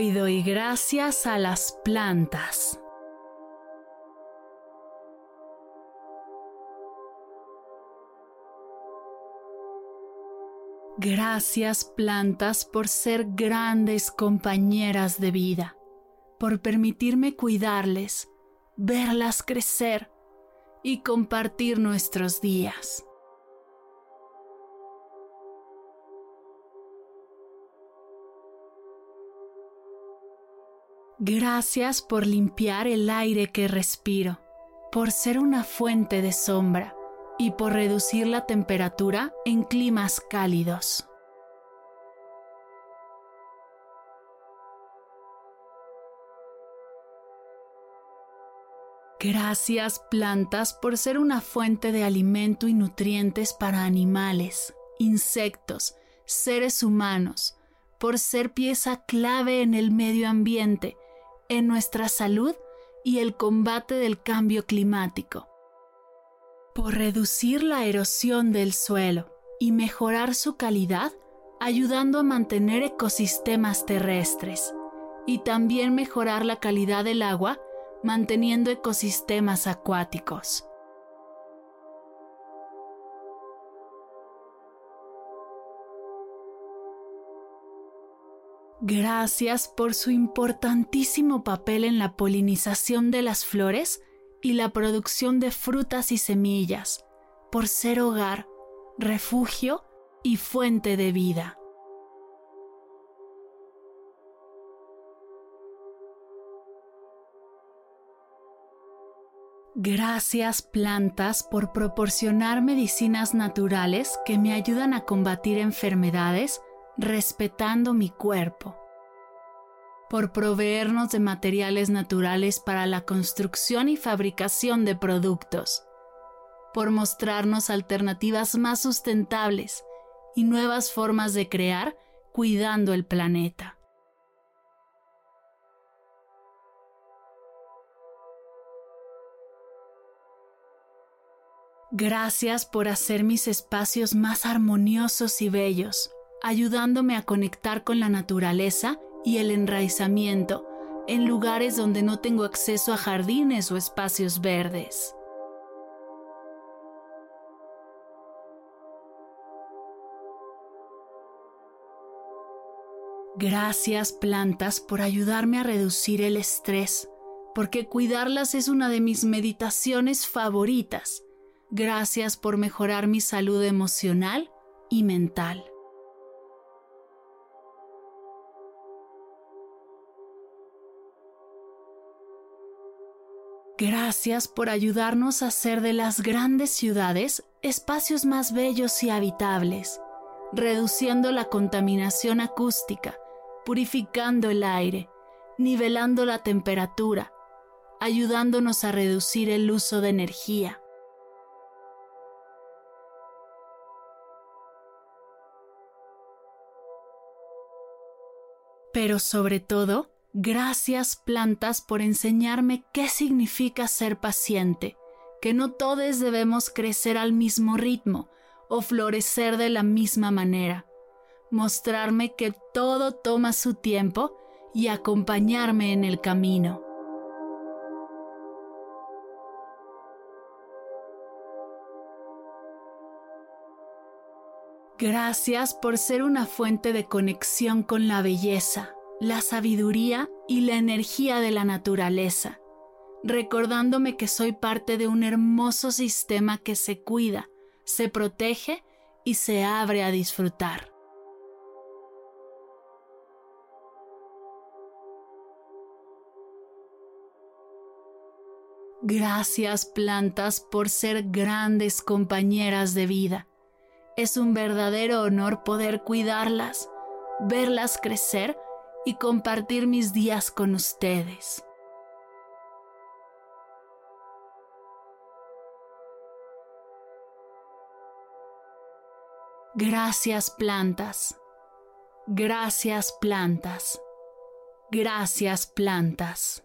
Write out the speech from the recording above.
Hoy doy gracias a las plantas. Gracias plantas por ser grandes compañeras de vida, por permitirme cuidarles, verlas crecer y compartir nuestros días. Gracias por limpiar el aire que respiro, por ser una fuente de sombra y por reducir la temperatura en climas cálidos. Gracias plantas por ser una fuente de alimento y nutrientes para animales, insectos, seres humanos, por ser pieza clave en el medio ambiente en nuestra salud y el combate del cambio climático. Por reducir la erosión del suelo y mejorar su calidad, ayudando a mantener ecosistemas terrestres y también mejorar la calidad del agua, manteniendo ecosistemas acuáticos. Gracias por su importantísimo papel en la polinización de las flores y la producción de frutas y semillas, por ser hogar, refugio y fuente de vida. Gracias plantas por proporcionar medicinas naturales que me ayudan a combatir enfermedades respetando mi cuerpo, por proveernos de materiales naturales para la construcción y fabricación de productos, por mostrarnos alternativas más sustentables y nuevas formas de crear cuidando el planeta. Gracias por hacer mis espacios más armoniosos y bellos ayudándome a conectar con la naturaleza y el enraizamiento en lugares donde no tengo acceso a jardines o espacios verdes. Gracias plantas por ayudarme a reducir el estrés, porque cuidarlas es una de mis meditaciones favoritas. Gracias por mejorar mi salud emocional y mental. Gracias por ayudarnos a hacer de las grandes ciudades espacios más bellos y habitables, reduciendo la contaminación acústica, purificando el aire, nivelando la temperatura, ayudándonos a reducir el uso de energía. Pero sobre todo, Gracias plantas por enseñarme qué significa ser paciente, que no todos debemos crecer al mismo ritmo o florecer de la misma manera, mostrarme que todo toma su tiempo y acompañarme en el camino. Gracias por ser una fuente de conexión con la belleza la sabiduría y la energía de la naturaleza, recordándome que soy parte de un hermoso sistema que se cuida, se protege y se abre a disfrutar. Gracias plantas por ser grandes compañeras de vida. Es un verdadero honor poder cuidarlas, verlas crecer y compartir mis días con ustedes. Gracias plantas. Gracias plantas. Gracias plantas.